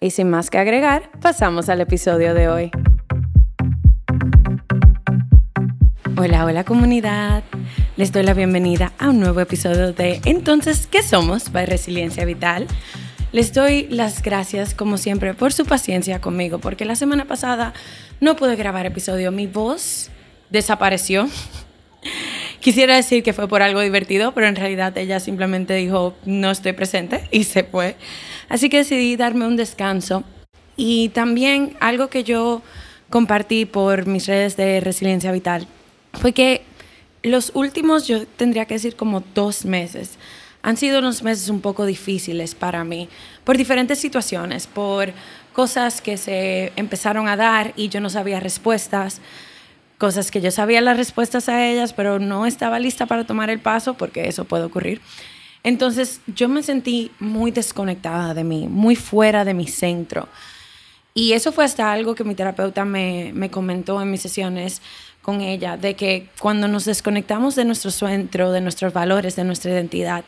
Y sin más que agregar, pasamos al episodio de hoy. Hola, hola comunidad. Les doy la bienvenida a un nuevo episodio de Entonces, ¿qué somos? By Resiliencia Vital. Les doy las gracias, como siempre, por su paciencia conmigo, porque la semana pasada no pude grabar episodio. Mi voz desapareció. Quisiera decir que fue por algo divertido, pero en realidad ella simplemente dijo, no estoy presente y se fue. Así que decidí darme un descanso. Y también algo que yo compartí por mis redes de resiliencia vital fue que los últimos, yo tendría que decir como dos meses, han sido unos meses un poco difíciles para mí, por diferentes situaciones, por cosas que se empezaron a dar y yo no sabía respuestas, cosas que yo sabía las respuestas a ellas, pero no estaba lista para tomar el paso, porque eso puede ocurrir. Entonces yo me sentí muy desconectada de mí, muy fuera de mi centro. Y eso fue hasta algo que mi terapeuta me, me comentó en mis sesiones con ella, de que cuando nos desconectamos de nuestro centro, de nuestros valores, de nuestra identidad,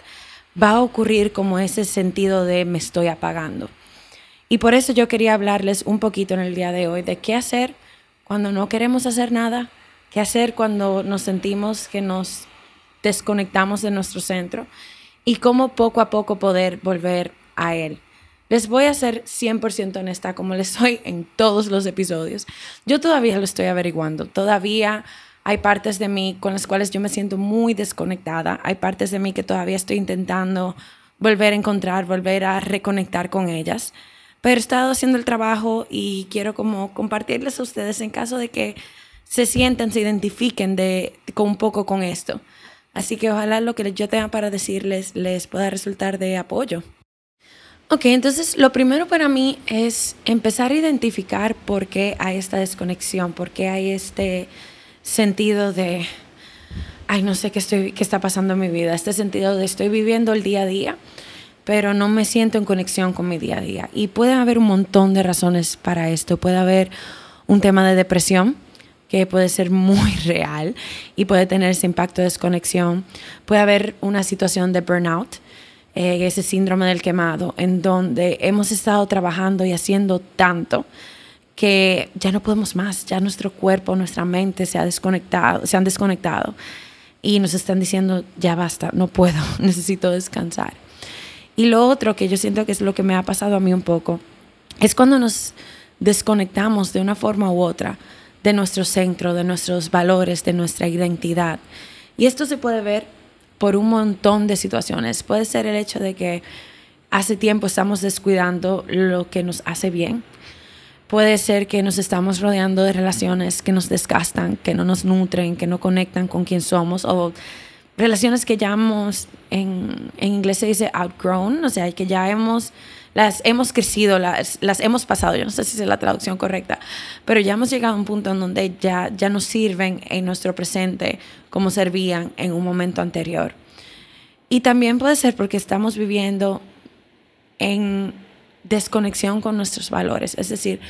va a ocurrir como ese sentido de me estoy apagando. Y por eso yo quería hablarles un poquito en el día de hoy de qué hacer cuando no queremos hacer nada, qué hacer cuando nos sentimos que nos desconectamos de nuestro centro y cómo poco a poco poder volver a Él. Les voy a ser 100% honesta, como les soy en todos los episodios. Yo todavía lo estoy averiguando. Todavía hay partes de mí con las cuales yo me siento muy desconectada. Hay partes de mí que todavía estoy intentando volver a encontrar, volver a reconectar con ellas. Pero he estado haciendo el trabajo y quiero como compartirles a ustedes en caso de que se sientan, se identifiquen de, con un poco con esto. Así que ojalá lo que yo tenga para decirles les pueda resultar de apoyo. Ok, entonces lo primero para mí es empezar a identificar por qué hay esta desconexión, por qué hay este sentido de, ay, no sé qué, estoy, qué está pasando en mi vida, este sentido de estoy viviendo el día a día, pero no me siento en conexión con mi día a día. Y puede haber un montón de razones para esto. Puede haber un tema de depresión, que puede ser muy real y puede tener ese impacto de desconexión. Puede haber una situación de burnout, eh, ese síndrome del quemado, en donde hemos estado trabajando y haciendo tanto que ya no podemos más, ya nuestro cuerpo, nuestra mente se, ha desconectado, se han desconectado y nos están diciendo, ya basta, no puedo, necesito descansar. Y lo otro que yo siento que es lo que me ha pasado a mí un poco, es cuando nos desconectamos de una forma u otra de nuestro centro, de nuestros valores, de nuestra identidad. Y esto se puede ver por un montón de situaciones. Puede ser el hecho de que hace tiempo estamos descuidando lo que nos hace bien. Puede ser que nos estamos rodeando de relaciones que nos desgastan, que no nos nutren, que no conectan con quien somos o relaciones que ya hemos, en, en inglés se dice outgrown, o sea, que ya hemos las hemos crecido, las, las hemos pasado, yo no sé si es la traducción correcta, pero ya hemos llegado a un punto en donde ya, ya nos sirven en nuestro presente como servían en un momento anterior. Y también puede ser porque estamos viviendo en desconexión con nuestros valores, es decir,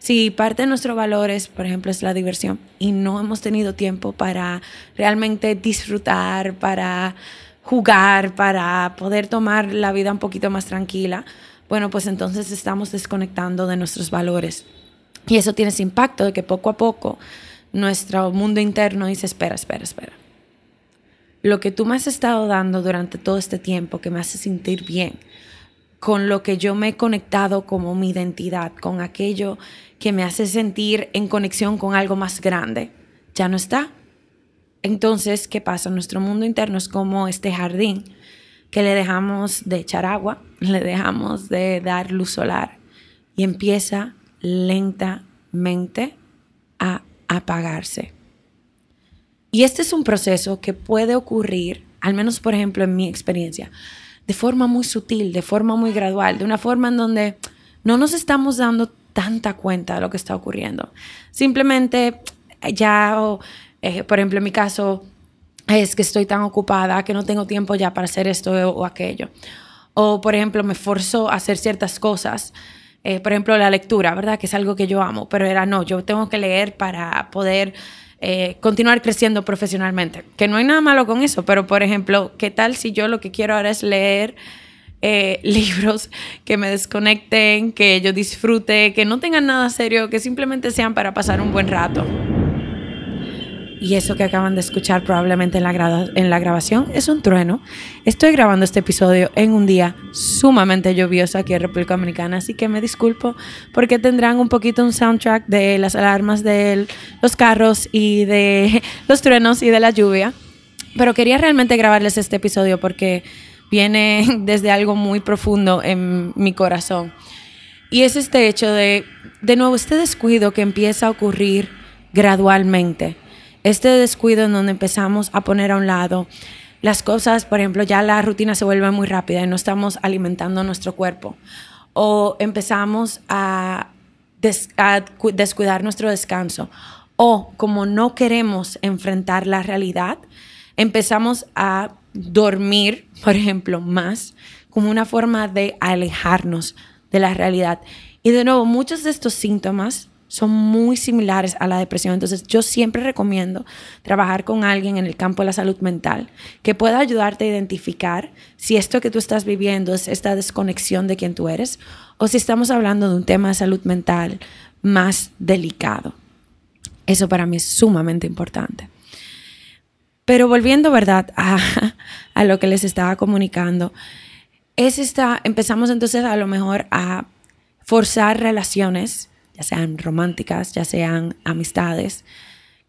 si parte de nuestros valores, por ejemplo, es la diversión y no hemos tenido tiempo para realmente disfrutar, para jugar, para poder tomar la vida un poquito más tranquila, bueno, pues entonces estamos desconectando de nuestros valores. Y eso tiene ese impacto de que poco a poco nuestro mundo interno dice, espera, espera, espera. Lo que tú me has estado dando durante todo este tiempo, que me hace sentir bien, con lo que yo me he conectado como mi identidad, con aquello que me hace sentir en conexión con algo más grande, ya no está. Entonces, ¿qué pasa? Nuestro mundo interno es como este jardín que le dejamos de echar agua, le dejamos de dar luz solar y empieza lentamente a apagarse. Y este es un proceso que puede ocurrir, al menos por ejemplo en mi experiencia, de forma muy sutil, de forma muy gradual, de una forma en donde no nos estamos dando tanta cuenta de lo que está ocurriendo. Simplemente ya, eh, por ejemplo, en mi caso, es que estoy tan ocupada que no tengo tiempo ya para hacer esto o, aquello. O, por ejemplo, me forzo a hacer ciertas cosas. Eh, por ejemplo, la lectura, ¿verdad? Que es algo que yo amo, pero era no, yo tengo que leer para poder eh, continuar creciendo profesionalmente. Que no hay nada malo con eso, pero, por ejemplo, ¿qué tal si yo lo que quiero ahora es leer eh, libros que me desconecten, que yo disfrute, que no tengan nada serio, que simplemente sean para pasar un buen rato? Y eso que acaban de escuchar probablemente en la, en la grabación es un trueno. Estoy grabando este episodio en un día sumamente lluvioso aquí en República Dominicana, así que me disculpo porque tendrán un poquito un soundtrack de las alarmas de los carros y de los truenos y de la lluvia. Pero quería realmente grabarles este episodio porque viene desde algo muy profundo en mi corazón. Y es este hecho de, de nuevo, este descuido que empieza a ocurrir gradualmente este descuido en donde empezamos a poner a un lado las cosas, por ejemplo, ya la rutina se vuelve muy rápida y no estamos alimentando nuestro cuerpo. O empezamos a, descuidar nuestro descanso. O como no queremos enfrentar la realidad, empezamos a dormir, por ejemplo, más como una forma de alejarnos de la realidad. Y de nuevo, muchos de estos síntomas son muy similares a la depresión. Entonces yo siempre recomiendo trabajar con alguien en el campo de la salud mental que pueda ayudarte a identificar si esto que tú estás viviendo es esta desconexión de quien tú eres o si estamos hablando de un tema de salud mental más delicado. Eso para mí es sumamente importante. Pero volviendo, ¿verdad?, a, lo que les estaba comunicando, es esta, empezamos entonces a lo mejor a forzar relaciones sean románticas, ya sean amistades,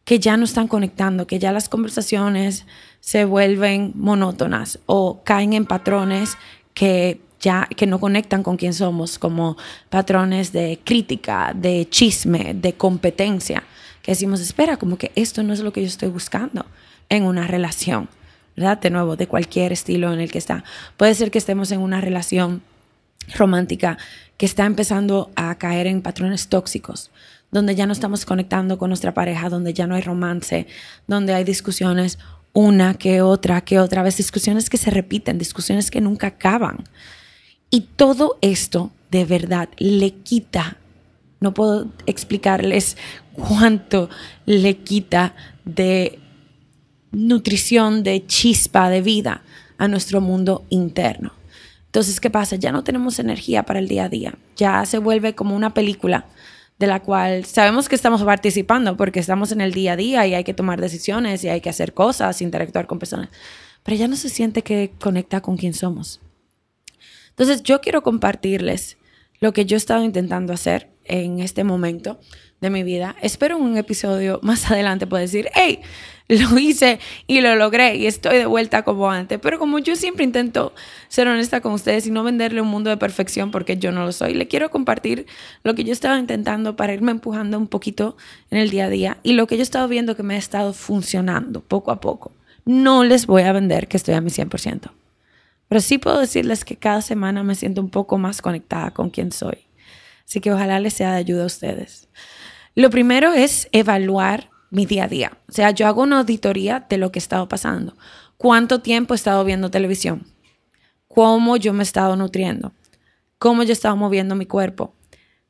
que ya no están conectando, que ya las conversaciones se vuelven monótonas o caen en patrones que ya que no conectan con quién somos, como patrones de crítica, de chisme, de competencia, que decimos, espera, como que esto no es lo que yo estoy buscando en una relación, ¿verdad? De nuevo, de cualquier estilo en el que está. Puede ser que estemos en una relación romántica que está empezando a caer en patrones tóxicos, donde ya no estamos conectando con nuestra pareja, donde ya no hay romance, donde hay discusiones una que otra, que otra vez, discusiones que se repiten, discusiones que nunca acaban. Y todo esto de verdad le quita, no puedo explicarles cuánto le quita de nutrición, de chispa, de vida a nuestro mundo interno. Entonces, ¿qué pasa? Ya no tenemos energía para el día a día. Ya se vuelve como una película de la cual sabemos que estamos participando porque estamos en el día a día y hay que tomar decisiones y hay que hacer cosas, interactuar con personas, pero ya no se siente que conecta con quien somos. Entonces, yo quiero compartirles lo que yo he estado intentando hacer en este momento de mi vida. Espero en un episodio más adelante pueda decir, hey, lo hice y lo logré y estoy de vuelta como antes. Pero como yo siempre intento ser honesta con ustedes y no venderle un mundo de perfección porque yo no lo soy, le quiero compartir lo que yo estaba intentando para irme empujando un poquito en el día a día y lo que yo he estado viendo que me ha estado funcionando poco a poco. No les voy a vender que estoy a mi 100%. Pero sí puedo decirles que cada semana me siento un poco más conectada con quien soy. Así que ojalá les sea de ayuda a ustedes. Lo primero es evaluar mi día a día. O sea, yo hago una auditoría de lo que he estado pasando. ¿Cuánto tiempo he estado viendo televisión? ¿Cómo yo me he estado nutriendo? ¿Cómo yo he estado moviendo mi cuerpo?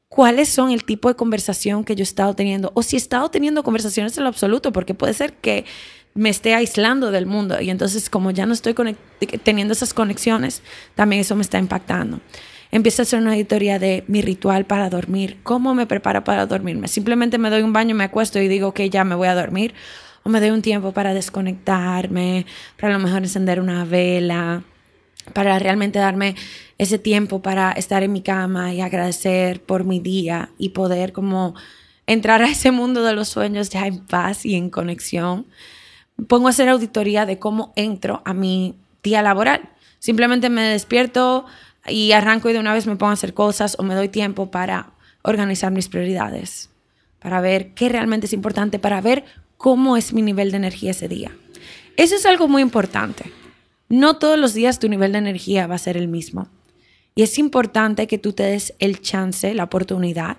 ¿Cuáles son el tipo de conversación que yo he estado teniendo? O si he estado teniendo conversaciones en lo absoluto, porque puede ser que me esté aislando del mundo. Y entonces como ya no estoy teniendo esas conexiones, también eso me está impactando. Empiezo a hacer una auditoría de mi ritual para dormir. ¿Cómo me preparo para dormirme? Simplemente me doy un baño, me acuesto y digo que ya me voy a dormir. O me doy un tiempo para desconectarme, para a lo mejor encender una vela, para realmente darme ese tiempo para estar en mi cama y agradecer por mi día y poder como entrar a ese mundo de los sueños ya en paz y en conexión. Pongo a hacer auditoría de cómo entro a mi día laboral. Simplemente me despierto y arranco y de una vez me pongo a hacer cosas o me doy tiempo para organizar mis prioridades, para ver qué realmente es importante, para ver cómo es mi nivel de energía ese día. Eso es algo muy importante. No todos los días tu nivel de energía va a ser el mismo. Y es importante que tú te des el chance, la oportunidad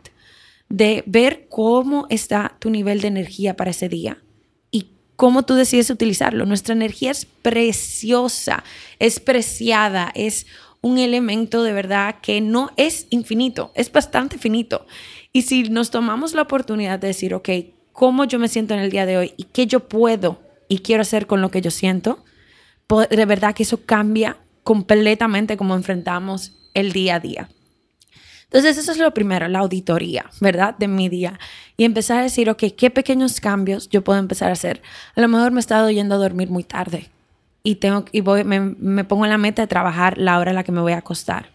de ver cómo está tu nivel de energía para ese día y cómo tú decides utilizarlo. Nuestra energía es preciosa, es preciada, es un elemento de verdad que no es infinito, es bastante finito. Y si nos tomamos la oportunidad de decir, ok, ¿cómo yo me siento en el día de hoy y qué yo puedo y quiero hacer con lo que yo siento? De verdad que eso cambia completamente cómo enfrentamos el día a día. Entonces, eso es lo primero, la auditoría, ¿verdad? De mi día. Y empezar a decir, ok, ¿qué pequeños cambios yo puedo empezar a hacer? A lo mejor me he estado yendo a dormir muy tarde y, tengo, y voy, me, me pongo en la meta de trabajar la hora a la que me voy a acostar.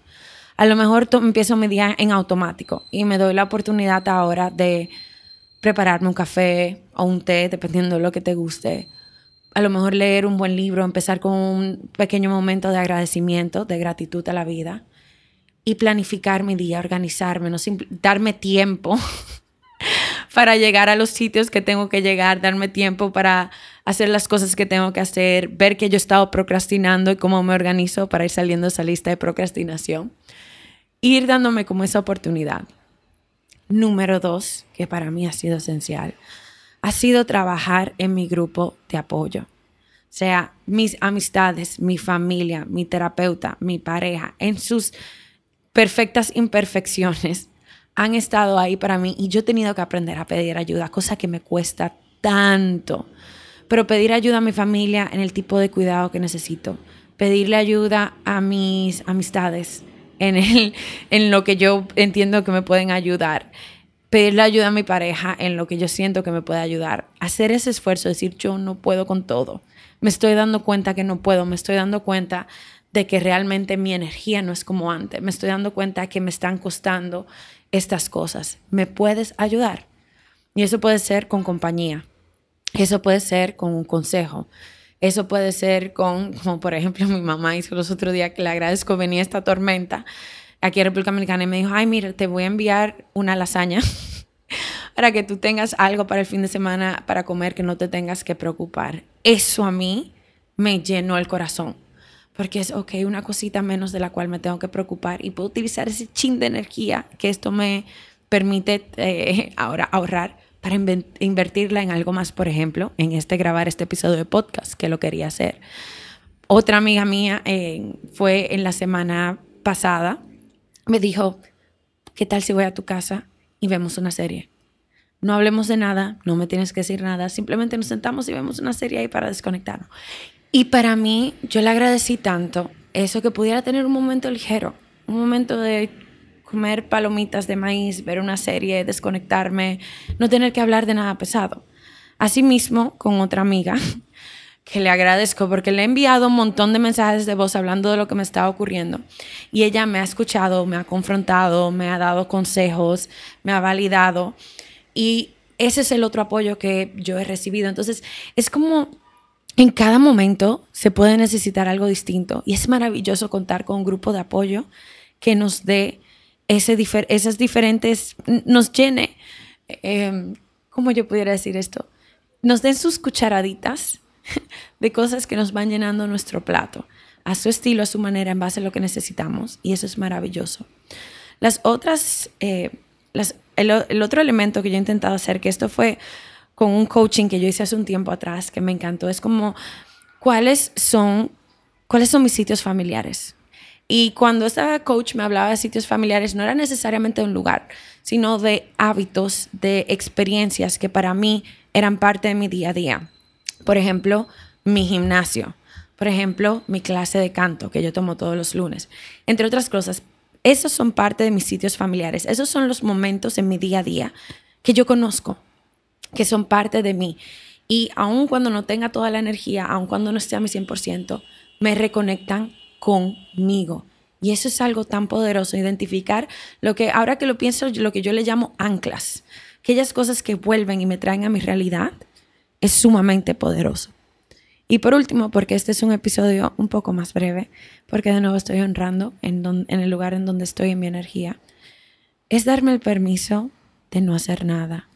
A lo mejor empiezo mi día en automático y me doy la oportunidad ahora de prepararme un café o un té, dependiendo de lo que te guste. A lo mejor leer un buen libro, empezar con un pequeño momento de agradecimiento, de gratitud a la vida y planificar mi día, organizarme, no darme tiempo para llegar a los sitios que tengo que llegar, darme tiempo para hacer las cosas que tengo que hacer, ver que yo he estado procrastinando y cómo me organizo para ir saliendo de esa lista de procrastinación. Ir dándome como esa oportunidad. Número dos, que para mí ha sido esencial, ha sido trabajar en mi grupo de apoyo. O sea, mis amistades, mi familia, mi terapeuta, mi pareja, en sus perfectas imperfecciones han estado ahí para mí y yo he tenido que aprender a pedir ayuda, cosa que me cuesta tanto. Pero pedir ayuda a mi familia en el tipo de cuidado que necesito, pedirle ayuda a mis amistades en, el, en lo que yo entiendo que me pueden ayudar, pedirle ayuda a mi pareja en lo que yo siento que me puede ayudar, hacer ese esfuerzo, decir yo no puedo con todo, me estoy dando cuenta que no puedo, me estoy dando cuenta de que realmente mi energía no es como antes. Me estoy dando cuenta que me están costando estas cosas. ¿Me puedes ayudar? Y eso puede ser con compañía. Eso puede ser con un consejo. Eso puede ser con, como por ejemplo mi mamá hizo los otros días que le agradezco, venía esta tormenta aquí en República Dominicana y me dijo, ay, mira, te voy a enviar una lasaña para que tú tengas algo para el fin de semana para comer que no te tengas que preocupar. Eso a mí me llenó el corazón porque es, ok, una cosita menos de la cual me tengo que preocupar y puedo utilizar ese chin de energía que esto me permite eh, ahora ahorrar para invertirla en algo más, por ejemplo, en este grabar este episodio de podcast que lo quería hacer. Otra amiga mía fue en la semana pasada, me dijo, ¿qué tal si voy a tu casa y vemos una serie? No hablemos de nada, no me tienes que decir nada, simplemente nos sentamos y vemos una serie ahí para desconectarnos. Y para mí, yo le agradecí tanto eso que pudiera tener un momento ligero, un momento de comer palomitas de maíz, ver una serie, desconectarme, no tener que hablar de nada pesado. Asimismo, con otra amiga, que le agradezco porque le he enviado un montón de mensajes de voz hablando de lo que me estaba ocurriendo. Y ella me ha escuchado, me ha confrontado, me ha dado consejos, me ha validado. Y ese es el otro apoyo que yo he recibido. Entonces, es como en cada momento se puede necesitar algo distinto y es maravilloso contar con un grupo de apoyo que nos dé esas diferentes, nos llene, eh, ¿cómo yo pudiera decir esto? Nos den sus cucharaditas de cosas que nos van llenando nuestro plato, a su estilo, a su manera, en base a lo que necesitamos y eso es maravilloso. Las otras, eh, el, el otro elemento que yo he intentado hacer, que esto fue con un coaching que yo hice hace un tiempo atrás que me encantó. Es como, ¿cuáles son, cuáles son mis sitios familiares? Y cuando esta coach me hablaba de sitios familiares, no era necesariamente un lugar, sino de hábitos, de experiencias que para mí eran parte de mi día a día. Por ejemplo, mi gimnasio. Por ejemplo, mi clase de canto que yo tomo todos los lunes. Entre otras cosas, esos son parte de mis sitios familiares. Esos son los momentos en mi día a día que yo conozco, que son parte de mí. Y aun cuando no tenga toda la energía, aun cuando no esté a mi 100%, me reconectan conmigo. Y eso es algo tan poderoso, identificar lo que, ahora que lo pienso, lo que yo le llamo anclas, aquellas cosas que vuelven y me traen a mi realidad, es sumamente poderoso. Y por último, porque este es un episodio un poco más breve, porque de nuevo estoy honrando en, en el lugar en donde estoy en mi energía, es darme el permiso de no hacer nada.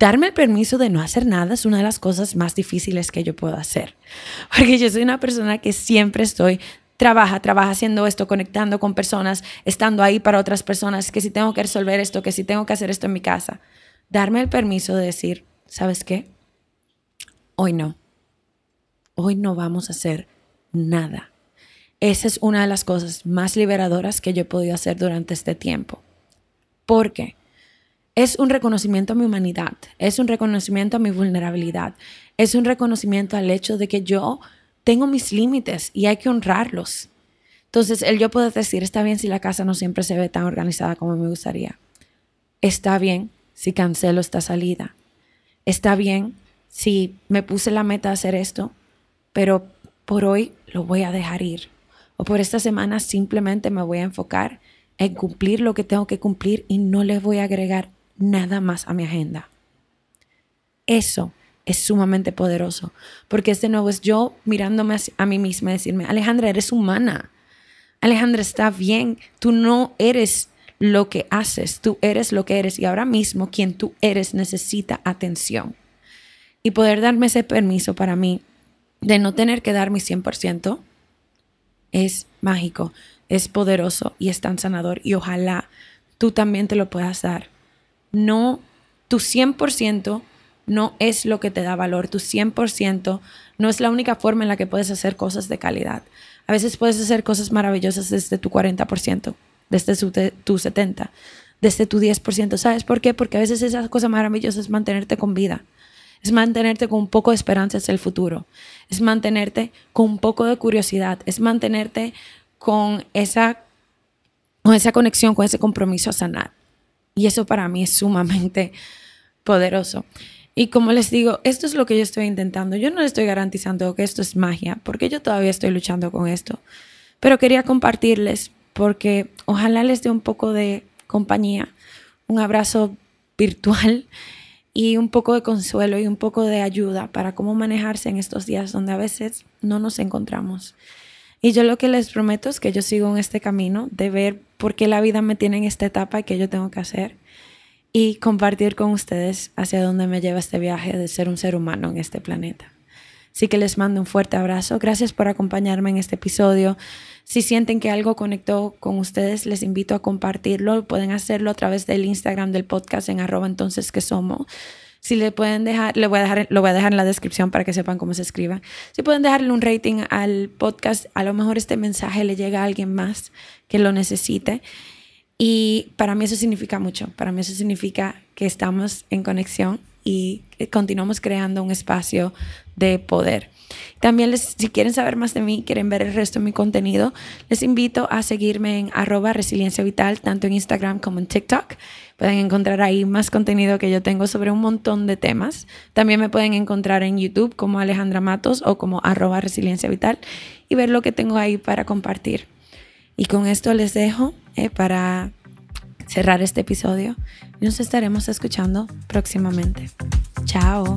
Darme el permiso de no hacer nada es una de las cosas más difíciles que yo puedo hacer, porque yo soy una persona que siempre estoy trabaja, trabaja haciendo esto, conectando con personas, estando ahí para otras personas, que si tengo que resolver esto, que si tengo que hacer esto en mi casa. Darme el permiso de decir, ¿sabes qué? Hoy no. Hoy no vamos a hacer nada. Esa es una de las cosas más liberadoras que yo he podido hacer durante este tiempo. Porque es un reconocimiento a mi humanidad, es un reconocimiento a mi vulnerabilidad, es un reconocimiento al hecho de que yo tengo mis límites y hay que honrarlos. Entonces, el yo puedo decir, está bien si la casa no siempre se ve tan organizada como me gustaría. Está bien si cancelo esta salida. Está bien si me puse la meta de hacer esto, pero por hoy lo voy a dejar ir. O por esta semana simplemente me voy a enfocar en cumplir lo que tengo que cumplir y no le voy a agregar nada más a mi agenda. Eso es sumamente poderoso, porque este nuevo es yo mirándome a mí misma y decirme, Alejandra, eres humana. Alejandra, está bien, tú no eres lo que haces, tú eres lo que eres y ahora mismo quien tú eres necesita atención. Y poder darme ese permiso para mí de no tener que dar mi 100% es mágico, es poderoso y es tan sanador y ojalá tú también te lo puedas dar. No, tu 100% no es lo que te da valor, tu 100% no es la única forma en la que puedes hacer cosas de calidad. A veces puedes hacer cosas maravillosas desde tu 40%, desde tu 70%, desde tu 10%. ¿Sabes por qué? Porque a veces esa cosa maravillosa es mantenerte con vida, es mantenerte con un poco de esperanza hacia el futuro, es mantenerte con un poco de curiosidad, es mantenerte con esa, con esa conexión, con ese compromiso a sanar. Y eso para mí es sumamente poderoso. Y como les digo, esto es lo que yo estoy intentando. Yo no les estoy garantizando que esto es magia, porque yo todavía estoy luchando con esto. Pero quería compartirles porque ojalá les dé un poco de compañía, un abrazo virtual y un poco de consuelo y un poco de ayuda para cómo manejarse en estos días donde a veces no nos encontramos. Y yo lo que les prometo es que yo sigo en este camino de ver por qué la vida me tiene en esta etapa y qué yo tengo que hacer y compartir con ustedes hacia dónde me lleva este viaje de ser un ser humano en este planeta. Así que les mando un fuerte abrazo. Gracias por acompañarme en este episodio. Si sienten que algo conectó con ustedes, les invito a compartirlo. Pueden hacerlo a través del Instagram del podcast en arroba entonces que somos. Si le pueden dejar, le voy a dejar, lo voy a dejar en la descripción para que sepan cómo se escriba. Si pueden dejarle un rating al podcast, a lo mejor este mensaje le llega a alguien más que lo necesite. Y para mí eso significa mucho, para mí eso significa que estamos en conexión y continuamos creando un espacio de poder. También les, si quieren saber más de mí, quieren ver el resto de mi contenido, les invito a seguirme en arroba resiliencia vital, tanto en Instagram como en TikTok. Pueden encontrar ahí más contenido que yo tengo sobre un montón de temas. También me pueden encontrar en YouTube como Alejandra Matos o como arroba resiliencia vital y ver lo que tengo ahí para compartir. Y con esto les dejo eh, para cerrar este episodio. Nos estaremos escuchando próximamente. Chao.